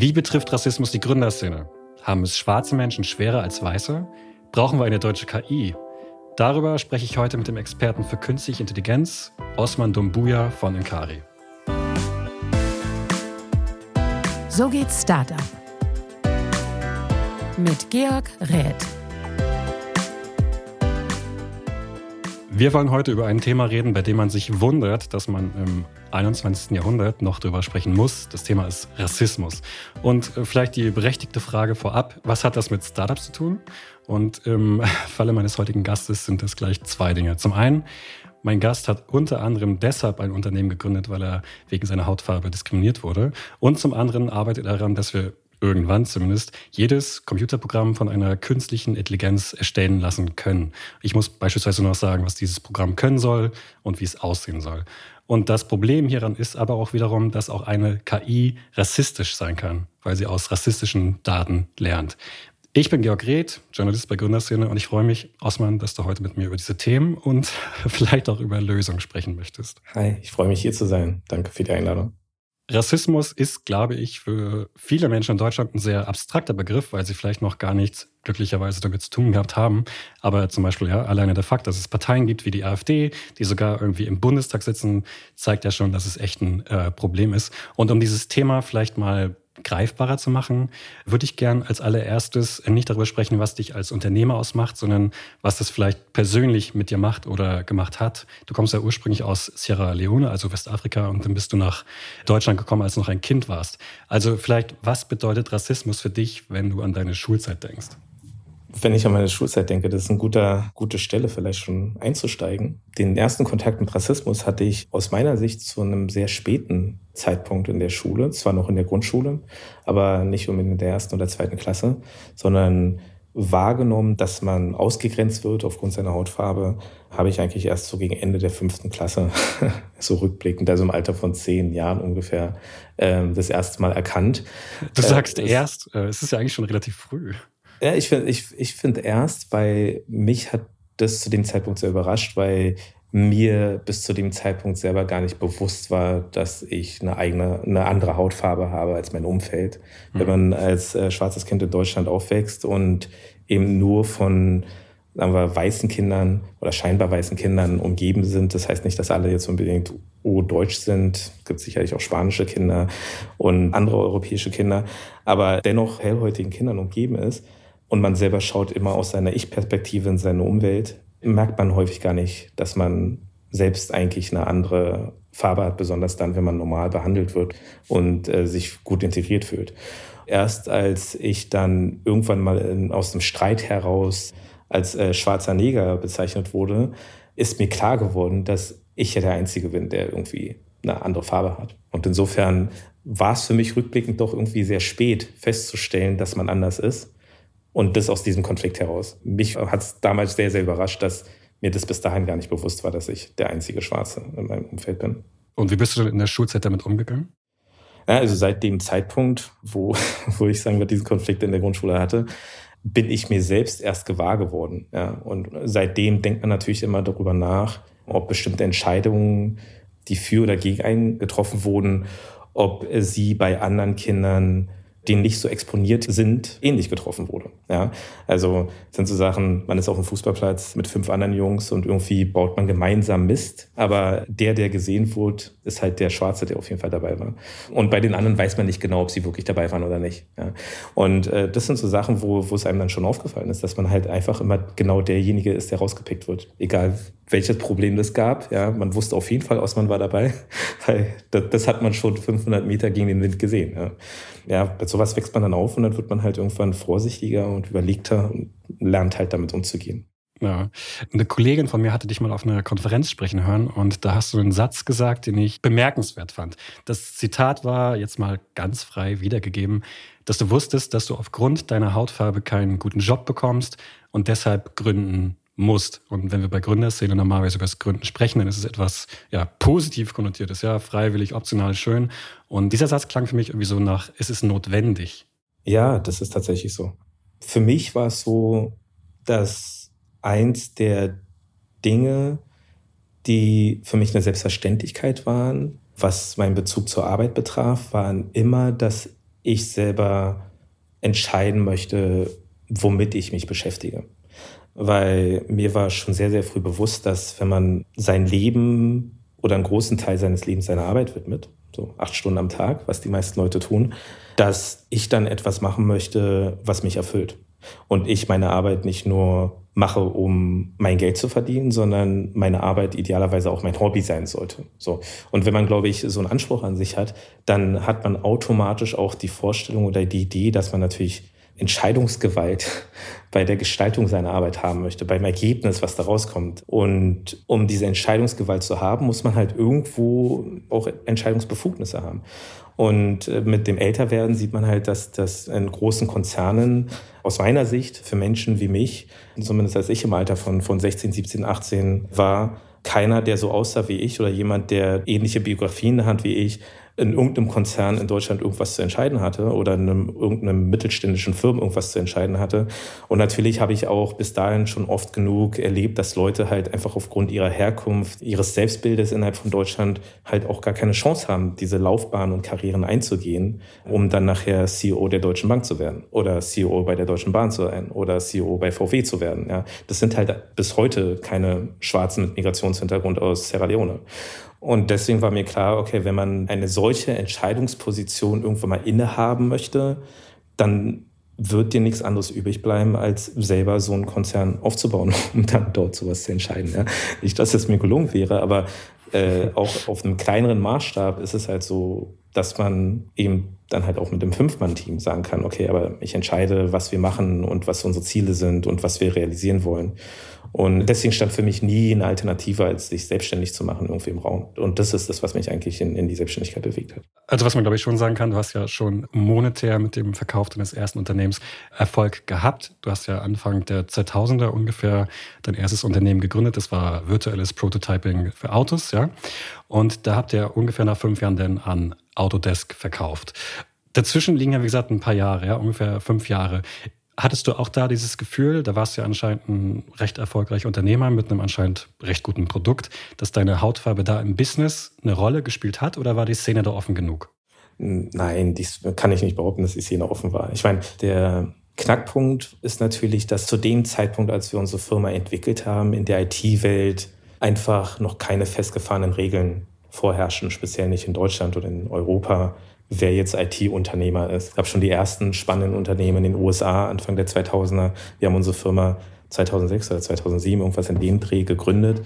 Wie betrifft Rassismus die Gründerszene? Haben es schwarze Menschen schwerer als weiße? Brauchen wir eine deutsche KI? Darüber spreche ich heute mit dem Experten für künstliche Intelligenz, Osman Dumbuya von Inkari. So geht's Startup. Mit Georg Räth. Wir wollen heute über ein Thema reden, bei dem man sich wundert, dass man im 21. Jahrhundert noch darüber sprechen muss. Das Thema ist Rassismus. Und äh, vielleicht die berechtigte Frage vorab, was hat das mit Startups zu tun? Und im Falle meines heutigen Gastes sind es gleich zwei Dinge. Zum einen, mein Gast hat unter anderem deshalb ein Unternehmen gegründet, weil er wegen seiner Hautfarbe diskriminiert wurde. Und zum anderen arbeitet er daran, dass wir irgendwann zumindest, jedes Computerprogramm von einer künstlichen Intelligenz erstellen lassen können. Ich muss beispielsweise noch sagen, was dieses Programm können soll und wie es aussehen soll. Und das Problem hieran ist aber auch wiederum, dass auch eine KI rassistisch sein kann, weil sie aus rassistischen Daten lernt. Ich bin Georg Reth, Journalist bei Gründerszene und ich freue mich, Osman, dass du heute mit mir über diese Themen und vielleicht auch über Lösungen sprechen möchtest. Hi, ich freue mich hier zu sein. Danke für die Einladung. Rassismus ist, glaube ich, für viele Menschen in Deutschland ein sehr abstrakter Begriff, weil sie vielleicht noch gar nichts glücklicherweise damit zu tun gehabt haben. Aber zum Beispiel ja, alleine der Fakt, dass es Parteien gibt wie die AfD, die sogar irgendwie im Bundestag sitzen, zeigt ja schon, dass es echt ein äh, Problem ist. Und um dieses Thema vielleicht mal greifbarer zu machen, würde ich gern als allererstes nicht darüber sprechen, was dich als Unternehmer ausmacht, sondern was das vielleicht persönlich mit dir macht oder gemacht hat. Du kommst ja ursprünglich aus Sierra Leone, also Westafrika, und dann bist du nach Deutschland gekommen, als du noch ein Kind warst. Also vielleicht, was bedeutet Rassismus für dich, wenn du an deine Schulzeit denkst? Wenn ich an meine Schulzeit denke, das ist eine gute, gute Stelle, vielleicht schon einzusteigen. Den ersten Kontakt mit Rassismus hatte ich aus meiner Sicht zu einem sehr späten Zeitpunkt in der Schule, zwar noch in der Grundschule, aber nicht unbedingt in der ersten oder zweiten Klasse, sondern wahrgenommen, dass man ausgegrenzt wird aufgrund seiner Hautfarbe, habe ich eigentlich erst so gegen Ende der fünften Klasse, so rückblickend, also im Alter von zehn Jahren ungefähr, ähm, das erste Mal erkannt. Du sagst äh, erst, äh, es ist ja eigentlich schon relativ früh. Ja, ich finde ich, ich find erst, weil mich hat das zu dem Zeitpunkt sehr überrascht, weil mir bis zu dem Zeitpunkt selber gar nicht bewusst war, dass ich eine eigene, eine andere Hautfarbe habe als mein Umfeld. Mhm. Wenn man als äh, schwarzes Kind in Deutschland aufwächst und eben nur von sagen wir, weißen Kindern oder scheinbar weißen Kindern umgeben sind. Das heißt nicht, dass alle jetzt unbedingt O-Deutsch sind. Es gibt sicherlich auch spanische Kinder und andere europäische Kinder, aber dennoch hellhäutigen Kindern umgeben ist und man selber schaut immer aus seiner Ich-Perspektive in seine Umwelt, merkt man häufig gar nicht, dass man selbst eigentlich eine andere Farbe hat, besonders dann, wenn man normal behandelt wird und äh, sich gut integriert fühlt. Erst als ich dann irgendwann mal in, aus dem Streit heraus als äh, schwarzer Neger bezeichnet wurde, ist mir klar geworden, dass ich ja der Einzige bin, der irgendwie eine andere Farbe hat. Und insofern war es für mich rückblickend doch irgendwie sehr spät festzustellen, dass man anders ist. Und das aus diesem Konflikt heraus. Mich hat es damals sehr, sehr überrascht, dass mir das bis dahin gar nicht bewusst war, dass ich der einzige Schwarze in meinem Umfeld bin. Und wie bist du denn in der Schulzeit damit umgegangen? Ja, also seit dem Zeitpunkt, wo, wo ich sagen wir, diesen Konflikt in der Grundschule hatte, bin ich mir selbst erst gewahr geworden. Ja. Und seitdem denkt man natürlich immer darüber nach, ob bestimmte Entscheidungen, die für oder gegen einen getroffen wurden, ob sie bei anderen Kindern die nicht so exponiert sind, ähnlich getroffen wurde. Ja, also sind so Sachen, man ist auf dem Fußballplatz mit fünf anderen Jungs und irgendwie baut man gemeinsam Mist, aber der, der gesehen wurde, ist halt der Schwarze, der auf jeden Fall dabei war. Und bei den anderen weiß man nicht genau, ob sie wirklich dabei waren oder nicht. Ja. Und äh, das sind so Sachen, wo, wo es einem dann schon aufgefallen ist, dass man halt einfach immer genau derjenige ist, der rausgepickt wird. Egal welches Problem das gab. Ja, man wusste auf jeden Fall, Osman war dabei, weil das, das hat man schon 500 Meter gegen den Wind gesehen. Ja. ja, mit sowas wächst man dann auf und dann wird man halt irgendwann vorsichtiger und überlegter und lernt halt damit umzugehen. Ja. Eine Kollegin von mir hatte dich mal auf einer Konferenz sprechen hören und da hast du einen Satz gesagt, den ich bemerkenswert fand. Das Zitat war jetzt mal ganz frei wiedergegeben, dass du wusstest, dass du aufgrund deiner Hautfarbe keinen guten Job bekommst und deshalb gründen musst. Und wenn wir bei Gründerszene normalerweise über das Gründen sprechen, dann ist es etwas ja, positiv konnotiertes, ja, freiwillig, optional, schön. Und dieser Satz klang für mich irgendwie so nach, es ist notwendig. Ja, das ist tatsächlich so. Für mich war es so, dass eins der Dinge, die für mich eine Selbstverständlichkeit waren, was meinen Bezug zur Arbeit betraf, waren immer, dass ich selber entscheiden möchte, womit ich mich beschäftige. Weil mir war schon sehr, sehr früh bewusst, dass wenn man sein Leben oder einen großen Teil seines Lebens seiner Arbeit widmet, so acht Stunden am Tag, was die meisten Leute tun, dass ich dann etwas machen möchte, was mich erfüllt. Und ich meine Arbeit nicht nur mache, um mein Geld zu verdienen, sondern meine Arbeit idealerweise auch mein Hobby sein sollte. So. Und wenn man, glaube ich, so einen Anspruch an sich hat, dann hat man automatisch auch die Vorstellung oder die Idee, dass man natürlich Entscheidungsgewalt bei der Gestaltung seiner Arbeit haben möchte, beim Ergebnis, was da rauskommt. Und um diese Entscheidungsgewalt zu haben, muss man halt irgendwo auch Entscheidungsbefugnisse haben. Und äh, mit dem Älterwerden sieht man halt, dass das in großen Konzernen aus meiner Sicht für Menschen wie mich, zumindest als ich im Alter von, von 16, 17, 18 war, keiner, der so aussah wie ich oder jemand, der ähnliche Biografien in der Hand wie ich, in irgendeinem Konzern in Deutschland irgendwas zu entscheiden hatte oder in einem, irgendeinem mittelständischen Firmen irgendwas zu entscheiden hatte. Und natürlich habe ich auch bis dahin schon oft genug erlebt, dass Leute halt einfach aufgrund ihrer Herkunft, ihres Selbstbildes innerhalb von Deutschland halt auch gar keine Chance haben, diese Laufbahn und Karrieren einzugehen, um dann nachher CEO der Deutschen Bank zu werden oder CEO bei der Deutschen Bahn zu sein oder CEO bei VW zu werden. Ja, das sind halt bis heute keine Schwarzen mit Migrationshintergrund aus Sierra Leone. Und deswegen war mir klar, okay, wenn man eine solche Entscheidungsposition irgendwann mal innehaben möchte, dann wird dir nichts anderes übrig bleiben, als selber so einen Konzern aufzubauen, um dann dort sowas zu entscheiden. Ja? Nicht, dass es mir gelungen wäre, aber äh, auch auf einem kleineren Maßstab ist es halt so, dass man eben dann halt auch mit dem Fünf-Mann-Team sagen kann, okay, aber ich entscheide, was wir machen und was unsere Ziele sind und was wir realisieren wollen. Und deswegen stand für mich nie eine Alternative, als sich selbstständig zu machen irgendwie im Raum. Und das ist das, was mich eigentlich in, in die Selbstständigkeit bewegt hat. Also was man, glaube ich, schon sagen kann, du hast ja schon monetär mit dem Verkauf deines ersten Unternehmens Erfolg gehabt. Du hast ja Anfang der 2000er ungefähr dein erstes Unternehmen gegründet. Das war virtuelles Prototyping für Autos, ja. Und da habt ihr ungefähr nach fünf Jahren dann an Autodesk verkauft. Dazwischen liegen ja, wie gesagt, ein paar Jahre, ja, ungefähr fünf Jahre. Hattest du auch da dieses Gefühl, da warst du ja anscheinend ein recht erfolgreicher Unternehmer mit einem anscheinend recht guten Produkt, dass deine Hautfarbe da im Business eine Rolle gespielt hat oder war die Szene da offen genug? Nein, dies kann ich nicht behaupten, dass die Szene offen war. Ich meine, der Knackpunkt ist natürlich, dass zu dem Zeitpunkt, als wir unsere Firma entwickelt haben, in der IT-Welt einfach noch keine festgefahrenen Regeln vorherrschen, speziell nicht in Deutschland oder in Europa wer jetzt IT-Unternehmer ist. Es gab schon die ersten spannenden Unternehmen in den USA Anfang der 2000er. Wir haben unsere Firma 2006 oder 2007 irgendwas in dem Dreh gegründet.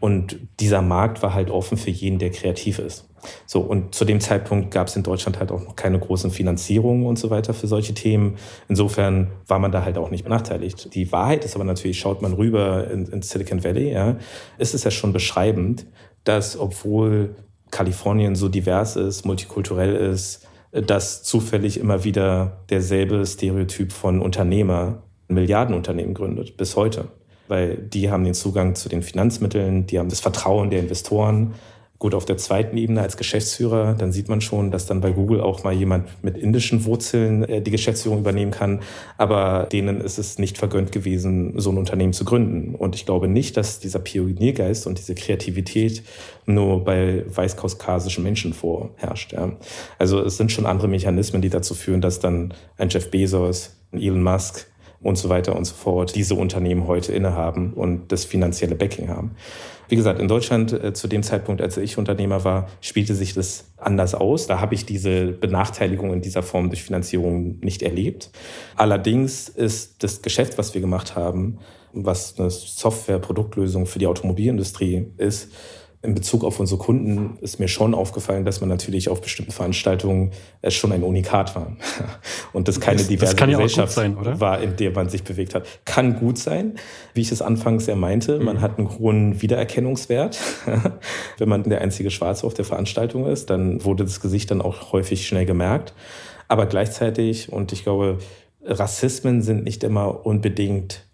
Und dieser Markt war halt offen für jeden, der kreativ ist. So, und zu dem Zeitpunkt gab es in Deutschland halt auch noch keine großen Finanzierungen und so weiter für solche Themen. Insofern war man da halt auch nicht benachteiligt. Die Wahrheit ist aber natürlich, schaut man rüber in, in Silicon Valley, ja, ist es ja schon beschreibend, dass obwohl Kalifornien so divers ist, multikulturell ist, dass zufällig immer wieder derselbe Stereotyp von Unternehmer Milliardenunternehmen gründet, bis heute. Weil die haben den Zugang zu den Finanzmitteln, die haben das Vertrauen der Investoren, Gut, auf der zweiten Ebene als Geschäftsführer, dann sieht man schon, dass dann bei Google auch mal jemand mit indischen Wurzeln äh, die Geschäftsführung übernehmen kann. Aber denen ist es nicht vergönnt gewesen, so ein Unternehmen zu gründen. Und ich glaube nicht, dass dieser Pioniergeist und diese Kreativität nur bei weißkaukasischen Menschen vorherrscht. Ja. Also es sind schon andere Mechanismen, die dazu führen, dass dann ein Jeff Bezos, ein Elon Musk, und so weiter und so fort diese Unternehmen heute innehaben und das finanzielle Backing haben. Wie gesagt, in Deutschland äh, zu dem Zeitpunkt, als ich Unternehmer war, spielte sich das anders aus. Da habe ich diese Benachteiligung in dieser Form durch Finanzierung nicht erlebt. Allerdings ist das Geschäft, was wir gemacht haben, was eine Software-Produktlösung für die Automobilindustrie ist, in Bezug auf unsere Kunden ist mir schon aufgefallen, dass man natürlich auf bestimmten Veranstaltungen es schon ein Unikat war. Und das keine diverse das Gesellschaft sein, war, in der man sich bewegt hat. Kann gut sein, wie ich es anfangs ja meinte. Man mhm. hat einen hohen Wiedererkennungswert. Wenn man der einzige Schwarze auf der Veranstaltung ist, dann wurde das Gesicht dann auch häufig schnell gemerkt. Aber gleichzeitig, und ich glaube, Rassismen sind nicht immer unbedingt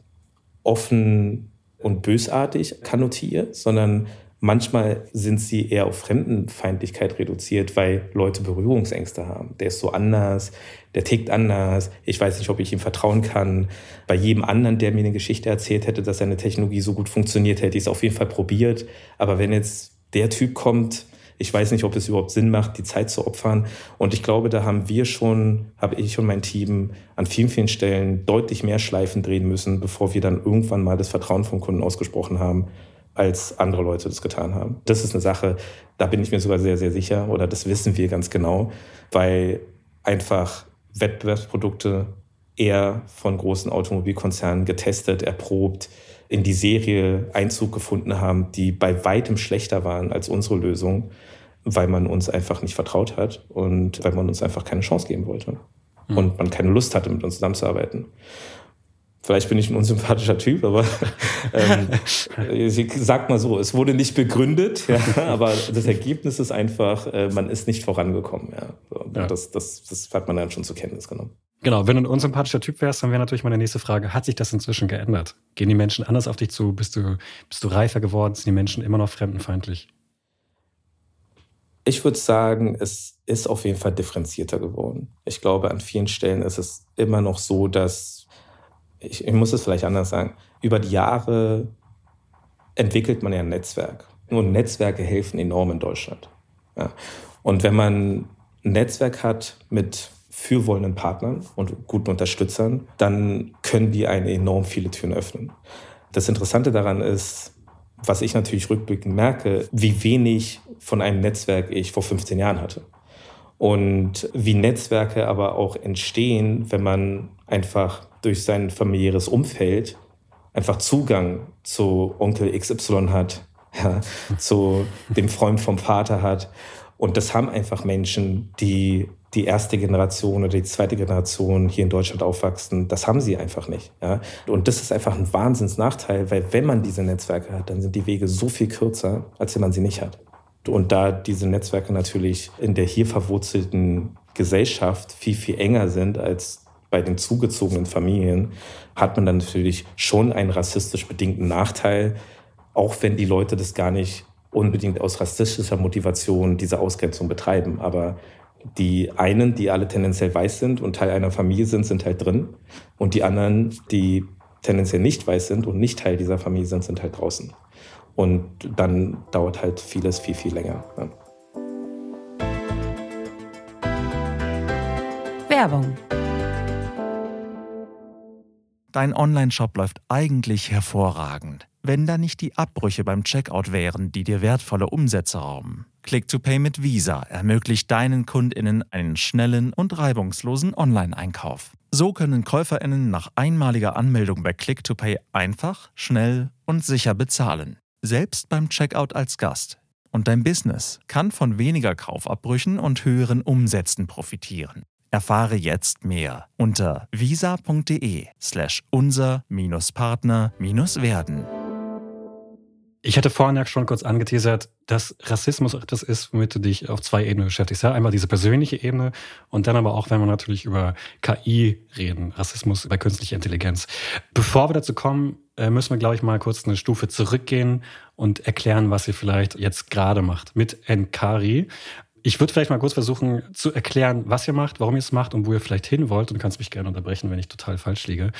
offen und bösartig kannotiert, sondern Manchmal sind sie eher auf Fremdenfeindlichkeit reduziert, weil Leute Berührungsängste haben. Der ist so anders, der tickt anders, ich weiß nicht, ob ich ihm vertrauen kann. Bei jedem anderen, der mir eine Geschichte erzählt hätte, dass seine Technologie so gut funktioniert, hätte ich es auf jeden Fall probiert. Aber wenn jetzt der Typ kommt, Ich weiß nicht, ob es überhaupt Sinn macht, die Zeit zu opfern. Und ich glaube, da haben wir schon, habe ich und mein Team an vielen, vielen Stellen deutlich mehr Schleifen drehen müssen, bevor wir dann irgendwann mal das Vertrauen vom Kunden ausgesprochen haben, als andere Leute das getan haben. Das ist eine Sache, da bin ich mir sogar sehr, sehr sicher oder das wissen wir ganz genau, weil einfach Wettbewerbsprodukte eher von großen Automobilkonzernen getestet, erprobt, in die Serie Einzug gefunden haben, die bei weitem schlechter waren als unsere Lösung, weil man uns einfach nicht vertraut hat und weil man uns einfach keine Chance geben wollte. Mhm. Und man keine Lust hatte, mit uns zusammenzuarbeiten. Vielleicht bin ich ein unsympathischer Typ, aber ähm, sag mal so, es wurde nicht begründet, ja, aber das Ergebnis ist einfach, äh, man ist nicht vorangekommen. Ja. Ja. Das, das, das hat man dann schon zur Kenntnis genommen. Genau, wenn du ein unsympathischer Typ wärst, dann wäre natürlich meine nächste Frage, hat sich das inzwischen geändert? Gehen die Menschen anders auf dich zu? Bist du, bist du reifer geworden? Sind die Menschen immer noch fremdenfeindlich? Ich würde sagen, es ist auf jeden Fall differenzierter geworden. Ich glaube, an vielen Stellen ist es immer noch so, dass, ich, ich muss es vielleicht anders sagen, über die Jahre entwickelt man ja ein Netzwerk. Und Netzwerke helfen enorm in Deutschland. Ja. Und wenn man ein Netzwerk hat mit fürwollenden Partnern und guten Unterstützern, dann können die einen enorm viele Türen öffnen. Das Interessante daran ist, was ich natürlich rückblickend merke, wie wenig von einem Netzwerk ich vor 15 Jahren hatte. Und wie Netzwerke aber auch entstehen, wenn man einfach durch sein familiäres Umfeld einfach Zugang zu Onkel XY hat, ja, zu dem Freund vom Vater hat. Und das haben einfach Menschen, die die erste Generation oder die zweite Generation hier in Deutschland aufwachsen, das haben sie einfach nicht. Ja? Und das ist einfach ein Wahnsinnsnachteil, weil wenn man diese Netzwerke hat, dann sind die Wege so viel kürzer, als wenn man sie nicht hat. Und da diese Netzwerke natürlich in der hier verwurzelten Gesellschaft viel, viel enger sind als bei den zugezogenen Familien, hat man dann natürlich schon einen rassistisch bedingten Nachteil, auch wenn die Leute das gar nicht unbedingt aus rassistischer Motivation diese Ausgrenzung betreiben. Aber die einen, die alle tendenziell weiß sind und Teil einer Familie sind, sind halt drin. Und die anderen, die tendenziell nicht weiß sind und nicht Teil dieser Familie sind, sind halt draußen. Und dann dauert halt vieles viel, viel länger. Ja. Werbung. Dein Online-Shop läuft eigentlich hervorragend, wenn da nicht die Abbrüche beim Checkout wären, die dir wertvolle Umsätze rauben. Click-to-Pay mit Visa ermöglicht deinen KundInnen einen schnellen und reibungslosen Online-Einkauf. So können KäuferInnen nach einmaliger Anmeldung bei Click-to-Pay einfach, schnell und sicher bezahlen. Selbst beim Checkout als Gast. Und dein Business kann von weniger Kaufabbrüchen und höheren Umsätzen profitieren. Erfahre jetzt mehr unter visa.de slash unser-partner-werden. Ich hatte vorhin ja schon kurz angeteasert, dass Rassismus etwas ist, womit du dich auf zwei Ebenen beschäftigst. Ja, einmal diese persönliche Ebene und dann aber auch, wenn wir natürlich über KI reden, Rassismus bei künstlicher Intelligenz. Bevor wir dazu kommen, müssen wir, glaube ich, mal kurz eine Stufe zurückgehen und erklären, was ihr vielleicht jetzt gerade macht mit Enkari. Ich würde vielleicht mal kurz versuchen zu erklären, was ihr macht, warum ihr es macht und wo ihr vielleicht hin wollt. Und du kannst mich gerne unterbrechen, wenn ich total falsch liege.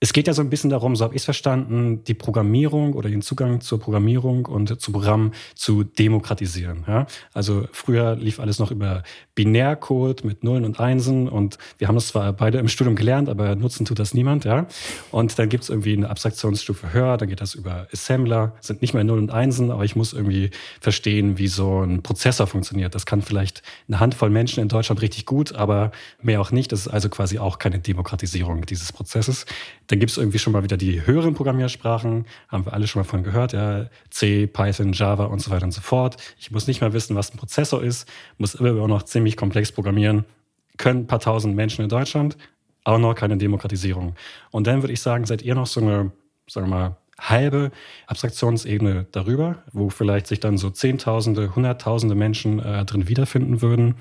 Es geht ja so ein bisschen darum, so habe ich es verstanden, die Programmierung oder den Zugang zur Programmierung und zu Programmen zu demokratisieren. Ja? Also früher lief alles noch über Binärcode mit Nullen und Einsen und wir haben das zwar beide im Studium gelernt, aber nutzen tut das niemand. Ja? Und dann gibt es irgendwie eine Abstraktionsstufe höher, dann geht das über Assembler, sind nicht mehr Nullen und Einsen, aber ich muss irgendwie verstehen, wie so ein Prozessor funktioniert. Das kann vielleicht eine Handvoll Menschen in Deutschland richtig gut, aber mehr auch nicht. Das ist also quasi auch keine Demokratisierung dieses Prozesses. Dann gibt es irgendwie schon mal wieder die höheren Programmiersprachen, haben wir alle schon mal von gehört, ja, C, Python, Java und so weiter und so fort. Ich muss nicht mehr wissen, was ein Prozessor ist, muss immer auch noch ziemlich komplex programmieren, können ein paar tausend Menschen in Deutschland, aber noch keine Demokratisierung. Und dann würde ich sagen, seid ihr noch so eine, sagen wir mal, halbe Abstraktionsebene darüber, wo vielleicht sich dann so Zehntausende, Hunderttausende Menschen äh, drin wiederfinden würden.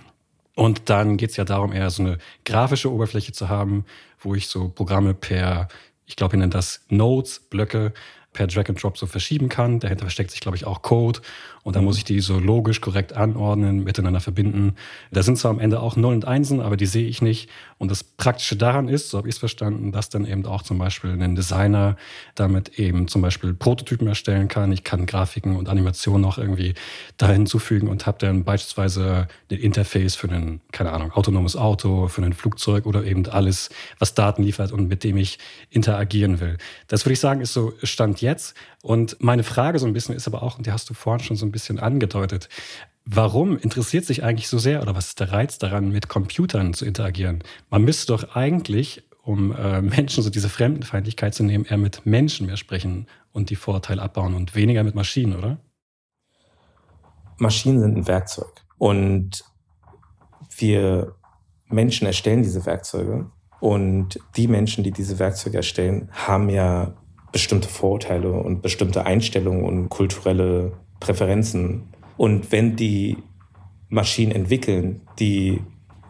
Und dann geht es ja darum, eher so eine grafische Oberfläche zu haben, wo ich so Programme per, ich glaube, ich nenne das Nodes, Blöcke, per Drag and Drop so verschieben kann. Dahinter versteckt sich, glaube ich, auch Code. Und dann muss ich die so logisch korrekt anordnen, miteinander verbinden. Da sind zwar am Ende auch Null und Einsen, aber die sehe ich nicht. Und das Praktische daran ist, so habe ich es verstanden, dass dann eben auch zum Beispiel ein Designer damit eben zum Beispiel Prototypen erstellen kann. Ich kann Grafiken und Animationen noch irgendwie da hinzufügen und habe dann beispielsweise ein Interface für ein, keine Ahnung, autonomes Auto, für ein Flugzeug oder eben alles, was Daten liefert und mit dem ich interagieren will. Das würde ich sagen, ist so Stand jetzt. Und meine Frage so ein bisschen ist aber auch, und die hast du vorhin schon so ein bisschen angedeutet, warum interessiert sich eigentlich so sehr oder was ist der Reiz daran, mit Computern zu interagieren? Man müsste doch eigentlich, um äh, Menschen so diese Fremdenfeindlichkeit zu nehmen, eher mit Menschen mehr sprechen und die Vorteile abbauen und weniger mit Maschinen, oder? Maschinen sind ein Werkzeug und wir Menschen erstellen diese Werkzeuge und die Menschen, die diese Werkzeuge erstellen, haben ja bestimmte Vorurteile und bestimmte Einstellungen und kulturelle Präferenzen. Und wenn die Maschinen entwickeln, die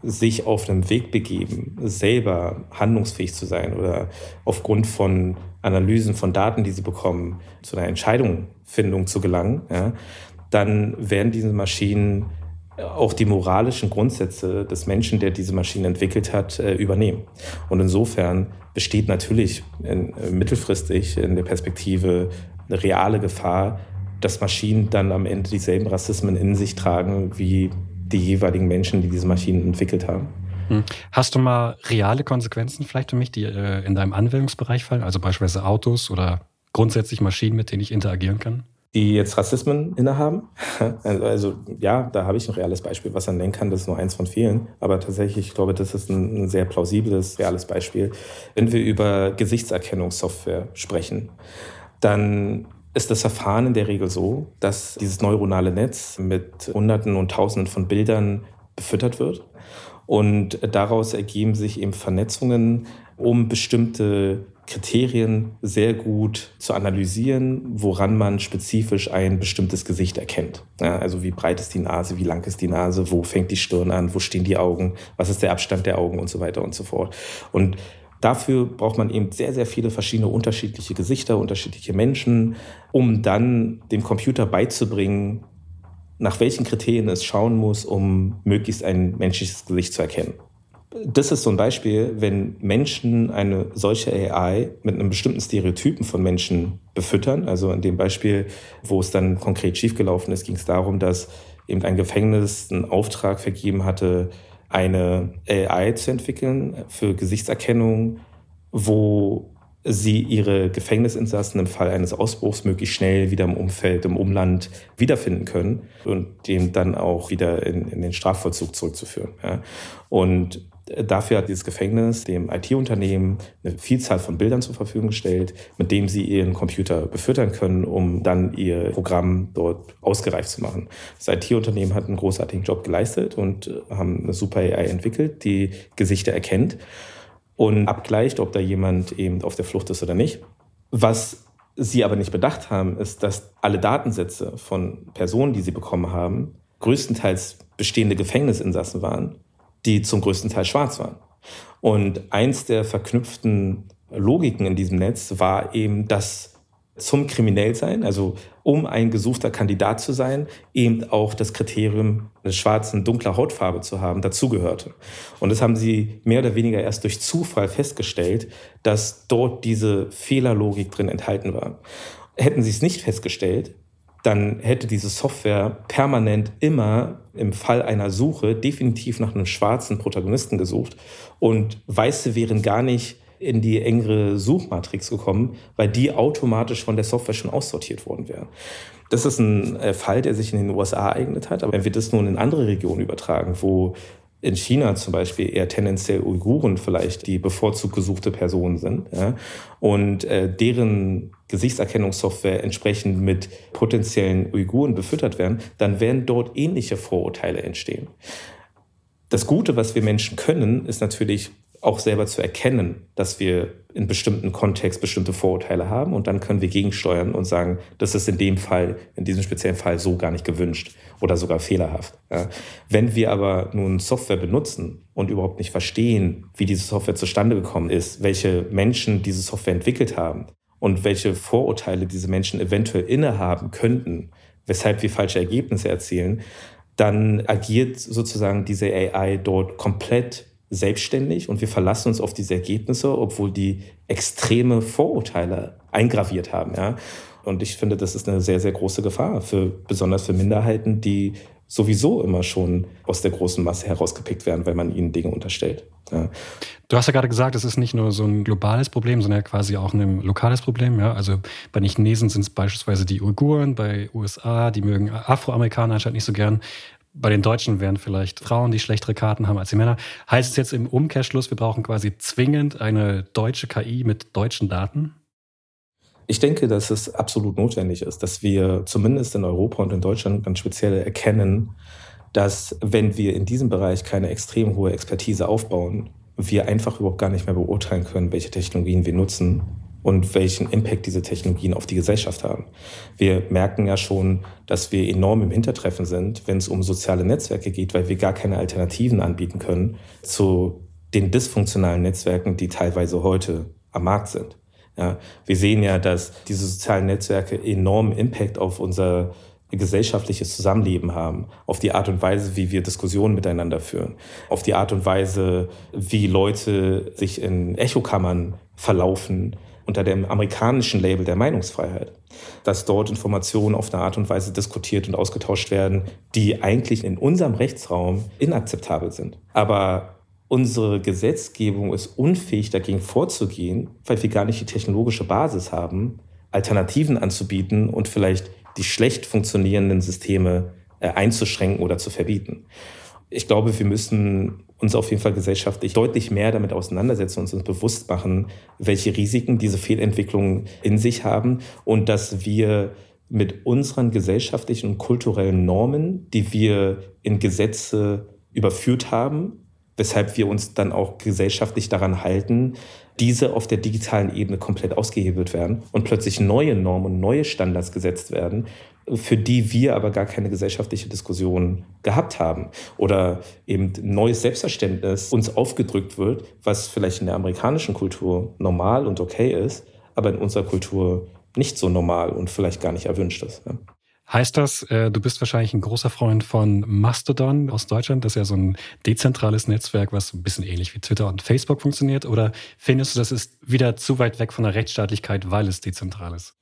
sich auf einem Weg begeben, selber handlungsfähig zu sein oder aufgrund von Analysen von Daten, die sie bekommen, zu einer Entscheidungsfindung zu gelangen, ja, dann werden diese Maschinen auch die moralischen Grundsätze des Menschen, der diese Maschine entwickelt hat, äh, übernehmen. Und insofern besteht natürlich in, äh, mittelfristig in der Perspektive eine reale Gefahr, dass Maschinen dann am Ende dieselben Rassismen in sich tragen wie die jeweiligen Menschen, die diese Maschinen entwickelt haben. Hm. Hast du mal reale Konsequenzen vielleicht für mich, die äh, in deinem Anwendungsbereich fallen, also beispielsweise Autos oder grundsätzlich Maschinen, mit denen ich interagieren kann? die jetzt Rassismen innehaben. Also, also ja, da habe ich ein reales Beispiel, was man nennen kann. Das ist nur eins von vielen. Aber tatsächlich, ich glaube, das ist ein, ein sehr plausibles, reales Beispiel. Wenn wir über Gesichtserkennungssoftware sprechen, dann ist das Verfahren in der Regel so, dass dieses neuronale Netz mit Hunderten und Tausenden von Bildern befüttert wird. Und daraus ergeben sich eben Vernetzungen, um bestimmte Kriterien sehr gut zu analysieren, woran man spezifisch ein bestimmtes Gesicht erkennt. Ja, also wie breit ist die Nase, wie lang ist die Nase, wo fängt die Stirn an, wo stehen die Augen, was ist der Abstand der Augen und so weiter und so fort. Und dafür braucht man eben sehr, sehr viele verschiedene unterschiedliche Gesichter, unterschiedliche Menschen, um dann dem Computer beizubringen, nach welchen Kriterien es schauen muss, um möglichst ein menschliches Gesicht zu erkennen das ist so ein Beispiel, wenn Menschen eine solche AI mit einem bestimmten Stereotypen von Menschen befüttern. Also in dem Beispiel, wo es dann konkret schiefgelaufen ist, ging es darum, dass eben ein Gefängnis einen Auftrag vergeben hatte, eine AI zu entwickeln für Gesichtserkennung, wo sie ihre Gefängnisinsassen im Fall eines Ausbruchs möglichst schnell wieder im Umfeld, im Umland wiederfinden können und dem dann auch wieder in, in den Strafvollzug zurückzuführen. Ja. Und Dafür hat dieses Gefängnis dem IT-Unternehmen eine Vielzahl von Bildern zur Verfügung gestellt, mit dem sie ihren Computer befüttern können, um dann ihr Programm dort ausgereift zu machen. Das IT-Unternehmen hat einen großartigen Job geleistet und äh, haben eine super AI entwickelt, die Gesichter erkennt und abgleicht, ob da jemand eben auf der Flucht ist oder nicht. Was sie aber nicht bedacht haben, ist, dass alle Datensätze von Personen, die sie bekommen haben, größtenteils bestehende Gefängnisinsassen waren die zum größten Teil schwarz waren. Und eins der verknüpften Logiken in diesem Netz war eben, dass zum Kriminellsein, also um ein gesuchter Kandidat zu sein, eben auch das Kriterium eine schwarzen, dunkler Hautfarbe zu haben, dazugehörte. Und das haben sie mehr oder weniger erst durch Zufall festgestellt, dass dort diese Fehlerlogik drin enthalten war. Hätten sie es nicht festgestellt, dann hätte diese Software permanent immer im Fall einer Suche definitiv nach einem schwarzen Protagonisten gesucht und Weiße wären gar nicht in die engere Suchmatrix gekommen, weil die automatisch von der Software schon aussortiert worden wären. Das ist ein äh, Fall, der sich in den USA ereignet hat. Aber wenn wir das nun in andere Regionen übertragen, wo in China zum Beispiel eher tendenziell Uiguren vielleicht die bevorzugt gesuchte Personen sind ja, und äh, deren Gesichtserkennungssoftware entsprechend mit potenziellen Uiguren befüttert werden, dann werden dort ähnliche Vorurteile entstehen. Das Gute, was wir Menschen können, ist natürlich auch selber zu erkennen, dass wir in bestimmten Kontext bestimmte Vorurteile haben und dann können wir gegensteuern und sagen, das ist in dem Fall, in diesem speziellen Fall so gar nicht gewünscht oder sogar fehlerhaft. Ja. Wenn wir aber nun Software benutzen und überhaupt nicht verstehen, wie diese Software zustande gekommen ist, welche Menschen diese Software entwickelt haben und welche Vorurteile diese Menschen eventuell innehaben könnten, weshalb wir falsche Ergebnisse erzielen, dann agiert sozusagen diese AI dort komplett selbstständig und wir verlassen uns auf diese Ergebnisse, obwohl die extreme Vorurteile eingraviert haben. Ja? Und ich finde, das ist eine sehr, sehr große Gefahr, für, besonders für Minderheiten, die sowieso immer schon aus der großen Masse herausgepickt werden, weil man ihnen Dinge unterstellt. Ja. Du hast ja gerade gesagt, es ist nicht nur so ein globales Problem, sondern quasi auch ein lokales Problem. Ja? Also bei den Chinesen sind es beispielsweise die Uiguren, bei USA, die mögen Afroamerikaner anscheinend nicht so gern. Bei den Deutschen wären vielleicht Frauen, die schlechtere Karten haben als die Männer. Heißt es jetzt im Umkehrschluss, wir brauchen quasi zwingend eine deutsche KI mit deutschen Daten? Ich denke, dass es absolut notwendig ist, dass wir zumindest in Europa und in Deutschland ganz speziell erkennen, dass wenn wir in diesem Bereich keine extrem hohe Expertise aufbauen, wir einfach überhaupt gar nicht mehr beurteilen können, welche Technologien wir nutzen und welchen Impact diese Technologien auf die Gesellschaft haben. Wir merken ja schon, dass wir enorm im Hintertreffen sind, wenn es um soziale Netzwerke geht, weil wir gar keine Alternativen anbieten können zu den dysfunktionalen Netzwerken, die teilweise heute am Markt sind. Ja, wir sehen ja, dass diese sozialen Netzwerke enormen Impact auf unser gesellschaftliches Zusammenleben haben, auf die Art und Weise, wie wir Diskussionen miteinander führen, auf die Art und Weise, wie Leute sich in Echokammern verlaufen unter dem amerikanischen Label der Meinungsfreiheit, dass dort Informationen auf eine Art und Weise diskutiert und ausgetauscht werden, die eigentlich in unserem Rechtsraum inakzeptabel sind. Aber unsere Gesetzgebung ist unfähig, dagegen vorzugehen, weil wir gar nicht die technologische Basis haben, Alternativen anzubieten und vielleicht die schlecht funktionierenden Systeme äh, einzuschränken oder zu verbieten. Ich glaube, wir müssen uns auf jeden Fall gesellschaftlich deutlich mehr damit auseinandersetzen und uns bewusst machen, welche Risiken diese Fehlentwicklungen in sich haben und dass wir mit unseren gesellschaftlichen und kulturellen Normen, die wir in Gesetze überführt haben, weshalb wir uns dann auch gesellschaftlich daran halten, diese auf der digitalen Ebene komplett ausgehebelt werden und plötzlich neue Normen und neue Standards gesetzt werden, für die wir aber gar keine gesellschaftliche Diskussion gehabt haben oder eben neues Selbstverständnis uns aufgedrückt wird, was vielleicht in der amerikanischen Kultur normal und okay ist, aber in unserer Kultur nicht so normal und vielleicht gar nicht erwünscht ist. Heißt das, äh, du bist wahrscheinlich ein großer Freund von Mastodon aus Deutschland? Das ist ja so ein dezentrales Netzwerk, was ein bisschen ähnlich wie Twitter und Facebook funktioniert. Oder findest du, das ist wieder zu weit weg von der Rechtsstaatlichkeit, weil es dezentral ist?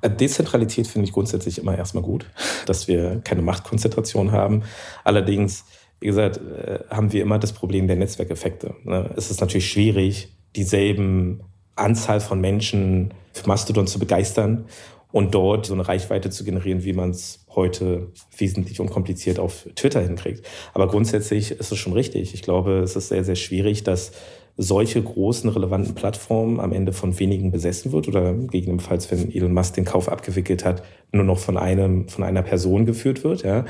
Äh, Dezentralität finde ich grundsätzlich immer erstmal gut, dass wir keine Machtkonzentration haben. Allerdings, wie gesagt, äh, haben wir immer das Problem der Netzwerkeffekte. Ne? Es ist natürlich schwierig, dieselben Anzahl von Menschen für Mastodon zu begeistern und dort so eine Reichweite zu generieren, wie man es heute wesentlich unkompliziert auf Twitter hinkriegt. Aber grundsätzlich ist es schon richtig. Ich glaube, es ist sehr, sehr schwierig, dass solche großen, relevanten Plattformen am Ende von wenigen besessen wird oder gegebenenfalls, wenn Elon Musk den Kauf abgewickelt hat, nur noch von einem, von einer Person geführt wird. Ja.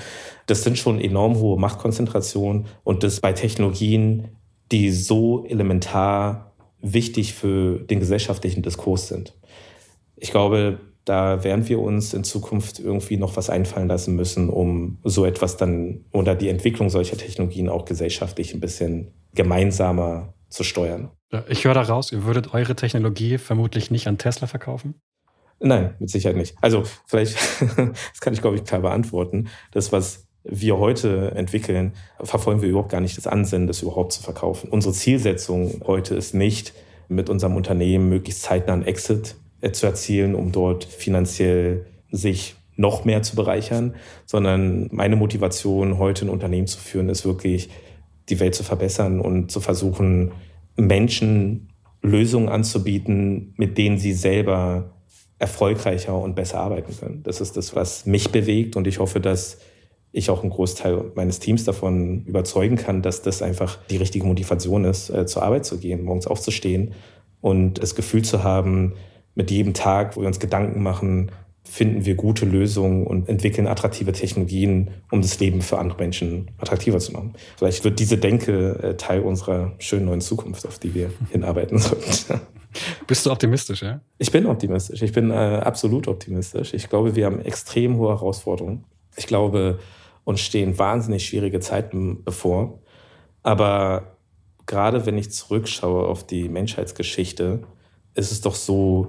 Das sind schon enorm hohe Machtkonzentrationen und das bei Technologien, die so elementar wichtig für den gesellschaftlichen Diskurs sind. Ich glaube, da werden wir uns in Zukunft irgendwie noch was einfallen lassen müssen, um so etwas dann oder die Entwicklung solcher Technologien auch gesellschaftlich ein bisschen gemeinsamer zu steuern. Ja, ich höre daraus, ihr würdet eure Technologie vermutlich nicht an Tesla verkaufen? Nein, mit Sicherheit nicht. Also vielleicht, das kann ich glaube ich klar beantworten. Das, was wir heute entwickeln, verfolgen wir überhaupt gar nicht das Ansinnen, das überhaupt zu verkaufen. Unsere Zielsetzung heute ist nicht, mit unserem Unternehmen möglichst zeitnah einen Exit äh, zu erzielen, um dort finanziell sich noch mehr zu bereichern, sondern meine Motivation, heute ein Unternehmen zu führen, ist wirklich, die Welt zu verbessern und zu versuchen, Menschen Lösungen anzubieten, mit denen sie selber erfolgreicher und besser arbeiten können. Das ist das, was mich bewegt und ich hoffe, dass ich auch einen Großteil meines Teams davon überzeugen kann, dass das einfach die richtige Motivation ist, äh, zur Arbeit zu gehen, morgens aufzustehen und das Gefühl zu haben, mit jedem Tag, wo wir uns Gedanken machen, finden wir gute Lösungen und entwickeln attraktive Technologien, um das Leben für andere Menschen attraktiver zu machen. Vielleicht wird diese Denke äh, Teil unserer schönen neuen Zukunft, auf die wir hinarbeiten sollten. Bist du optimistisch, ja? Ich bin optimistisch. Ich bin äh, absolut optimistisch. Ich glaube, wir haben extrem hohe Herausforderungen. Ich glaube, uns stehen wahnsinnig schwierige Zeiten bevor. Aber gerade wenn ich zurückschaue auf die Menschheitsgeschichte, ist es doch so,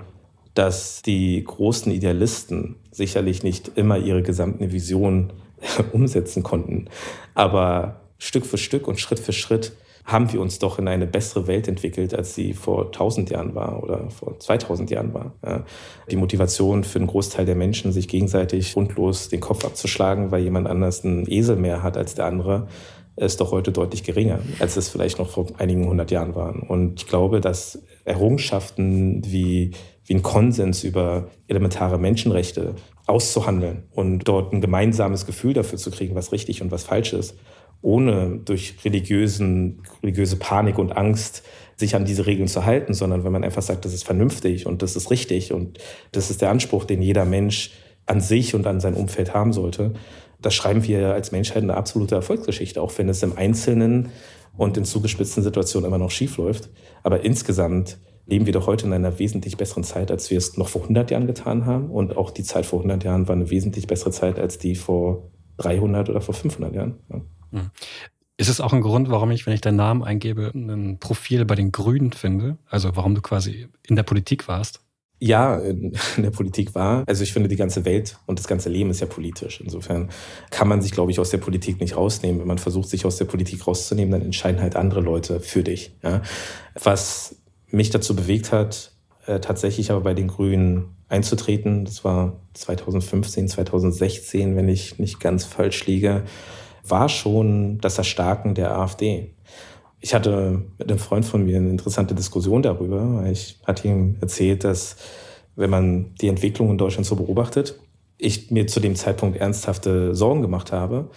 dass die großen Idealisten sicherlich nicht immer ihre gesamte Vision umsetzen konnten. Aber Stück für Stück und Schritt für Schritt haben wir uns doch in eine bessere Welt entwickelt, als sie vor 1000 Jahren war oder vor 2000 Jahren war. Die Motivation für einen Großteil der Menschen, sich gegenseitig grundlos den Kopf abzuschlagen, weil jemand anders einen Esel mehr hat als der andere, ist doch heute deutlich geringer, als es vielleicht noch vor einigen hundert Jahren waren. Und ich glaube, dass Errungenschaften wie, wie ein Konsens über elementare Menschenrechte auszuhandeln und dort ein gemeinsames Gefühl dafür zu kriegen, was richtig und was falsch ist, ohne durch religiösen, religiöse Panik und Angst sich an diese Regeln zu halten, sondern wenn man einfach sagt, das ist vernünftig und das ist richtig und das ist der Anspruch, den jeder Mensch an sich und an sein Umfeld haben sollte, das schreiben wir als Menschheit eine absolute Erfolgsgeschichte, auch wenn es im Einzelnen und in zugespitzten Situationen immer noch schief läuft. Aber insgesamt leben wir doch heute in einer wesentlich besseren Zeit, als wir es noch vor 100 Jahren getan haben. Und auch die Zeit vor 100 Jahren war eine wesentlich bessere Zeit als die vor 300 oder vor 500 Jahren. Ja. Hm. Ist es auch ein Grund, warum ich, wenn ich deinen Namen eingebe, ein Profil bei den Grünen finde? Also warum du quasi in der Politik warst? Ja, in, der Politik war. Also ich finde, die ganze Welt und das ganze Leben ist ja politisch. Insofern kann man sich, glaube ich, aus der Politik nicht rausnehmen. Wenn man versucht, sich aus der Politik rauszunehmen, dann entscheiden halt andere Leute für dich. Ja? Was mich dazu bewegt hat, äh, tatsächlich aber bei den Grünen einzutreten, das war 2015, 2016, wenn ich nicht ganz falsch liege, war schon das Erstarken der AfD. Ich hatte mit einem Freund von mir eine interessante Diskussion darüber. Ich hatte ihm erzählt, dass wenn man die Entwicklung in Deutschland so beobachtet, ich mir zu dem Zeitpunkt ernsthafte Sorgen gemacht habe.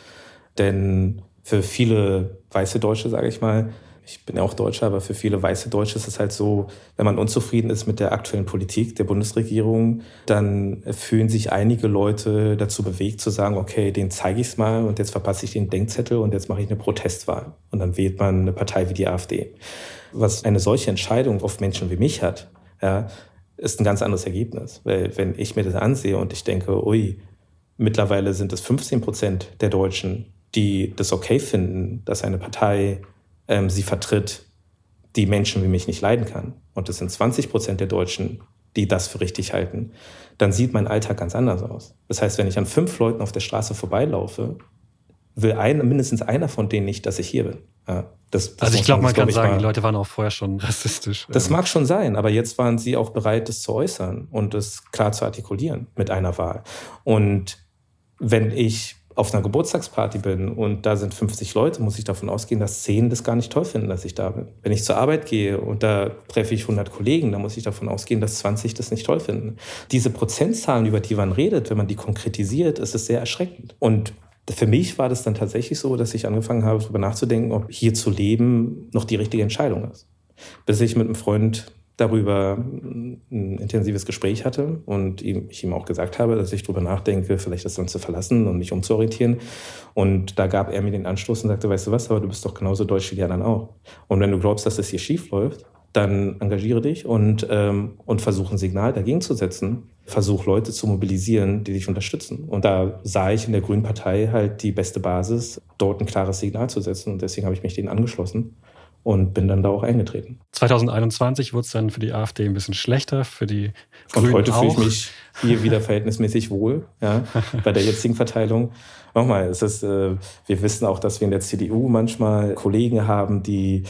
Denn für viele weiße Deutsche, sage ich mal, ich bin ja auch Deutscher, aber für viele weiße Deutsche ist es halt so, wenn man unzufrieden ist mit der aktuellen Politik der Bundesregierung, dann fühlen sich einige Leute dazu bewegt zu sagen, okay, den zeige ich es mal und jetzt verpasse ich den Denkzettel und jetzt mache ich eine Protestwahl. Und dann wählt man eine Partei wie die AfD. Was eine solche Entscheidung auf Menschen wie mich hat, ja, ist ein ganz anderes Ergebnis. Weil wenn ich mir das ansehe und ich denke, ui, mittlerweile sind es 15 Prozent der Deutschen, die das okay finden, dass eine Partei ähm, sie vertritt, die Menschen wie mich nicht leiden kann, und es sind 20 Prozent der Deutschen, die das für richtig halten, dann sieht mein Alltag ganz anders aus. Das heißt, wenn ich an fünf Leuten auf der Straße vorbeilaufe, will ein, mindestens einer von denen nicht, dass ich hier bin. Ja, das, das also ich glaube, man kann sagen, mal, die Leute waren auch vorher schon rassistisch. Das mag schon sein, aber jetzt waren sie auch bereit, das zu äußern und es klar zu artikulieren mit einer Wahl. Und wenn ich auf einer Geburtstagsparty bin und da sind 50 Leute, muss ich davon ausgehen, dass 10 das gar nicht toll finden, dass ich da bin. Wenn ich zur Arbeit gehe und da treffe ich 100 Kollegen, dann muss ich davon ausgehen, dass 20 das nicht toll finden. Diese Prozentzahlen, über die man redet, wenn man die konkretisiert, ist es sehr erschreckend. Und für mich war das dann tatsächlich so, dass ich angefangen habe, darüber nachzudenken, ob hier zu leben noch die richtige Entscheidung ist. Bis ich mit einem Freund darüber ein intensives Gespräch hatte und ich ihm auch gesagt habe, dass ich darüber nachdenke, vielleicht das Land zu verlassen und mich umzuorientieren. Und da gab er mir den Anstoß und sagte, weißt du was, aber du bist doch genauso deutsch wie die anderen auch. Und wenn du glaubst, dass das hier schief läuft, dann engagiere dich und, ähm, und versuche ein Signal dagegen zu setzen. Versuch Leute zu mobilisieren, die dich unterstützen. Und da sah ich in der Grünen Partei halt die beste Basis, dort ein klares Signal zu setzen. Und deswegen habe ich mich denen angeschlossen und bin dann da auch eingetreten. 2021 wurde es dann für die AfD ein bisschen schlechter, für die Grünen Und heute fühle ich mich hier wieder verhältnismäßig wohl, ja, bei der jetzigen Verteilung. Nochmal, es ist, äh, wir wissen auch, dass wir in der CDU manchmal Kollegen haben, die,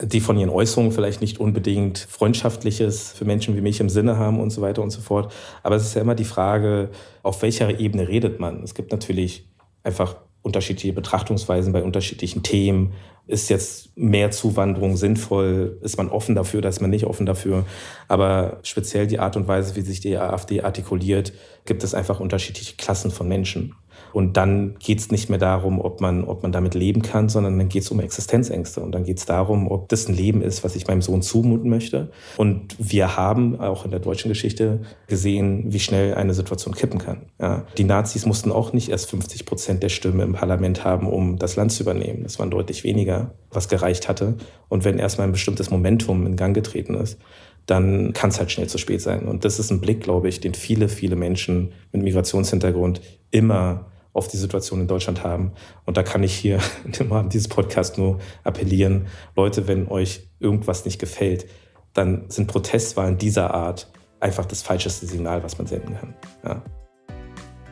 die von ihren Äußerungen vielleicht nicht unbedingt Freundschaftliches für Menschen wie mich im Sinne haben und so weiter und so fort. Aber es ist ja immer die Frage, auf welcher Ebene redet man? Es gibt natürlich einfach unterschiedliche Betrachtungsweisen bei unterschiedlichen Themen. Ist jetzt mehr Zuwanderung sinnvoll? Ist man offen dafür oder ist man nicht offen dafür? Aber speziell die Art und Weise, wie sich die AfD artikuliert, gibt es einfach unterschiedliche Klassen von Menschen. Und dann geht es nicht mehr darum, ob man, ob man damit leben kann, sondern dann geht es um Existenzängste. Und dann geht es darum, ob das ein Leben ist, was ich meinem Sohn zumuten möchte. Und wir haben auch in der deutschen Geschichte gesehen, wie schnell eine Situation kippen kann. Ja. Die Nazis mussten auch nicht erst 50 Prozent der Stimmen im Parlament haben, um das Land zu übernehmen. Das waren deutlich weniger, was gereicht hatte. Und wenn erstmal ein bestimmtes Momentum in Gang getreten ist, dann kann es halt schnell zu spät sein. Und das ist ein Blick, glaube ich, den viele, viele Menschen mit Migrationshintergrund immer auf die Situation in Deutschland haben. Und da kann ich hier im Rahmen dieses Podcasts nur appellieren, Leute, wenn euch irgendwas nicht gefällt, dann sind Protestwahlen dieser Art einfach das falscheste Signal, was man senden kann. Ja.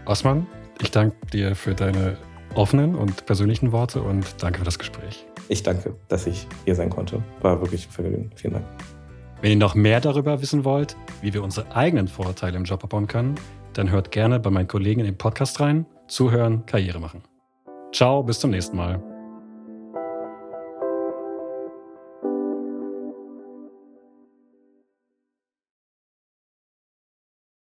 Osman, ich danke dir für deine offenen und persönlichen Worte und danke für das Gespräch. Ich danke, dass ich hier sein konnte. War wirklich ein Vergnügen. Vielen Dank. Wenn ihr noch mehr darüber wissen wollt, wie wir unsere eigenen Vorurteile im Job abbauen können, dann hört gerne bei meinen Kollegen in den Podcast rein. Zuhören, Karriere machen. Ciao, bis zum nächsten Mal.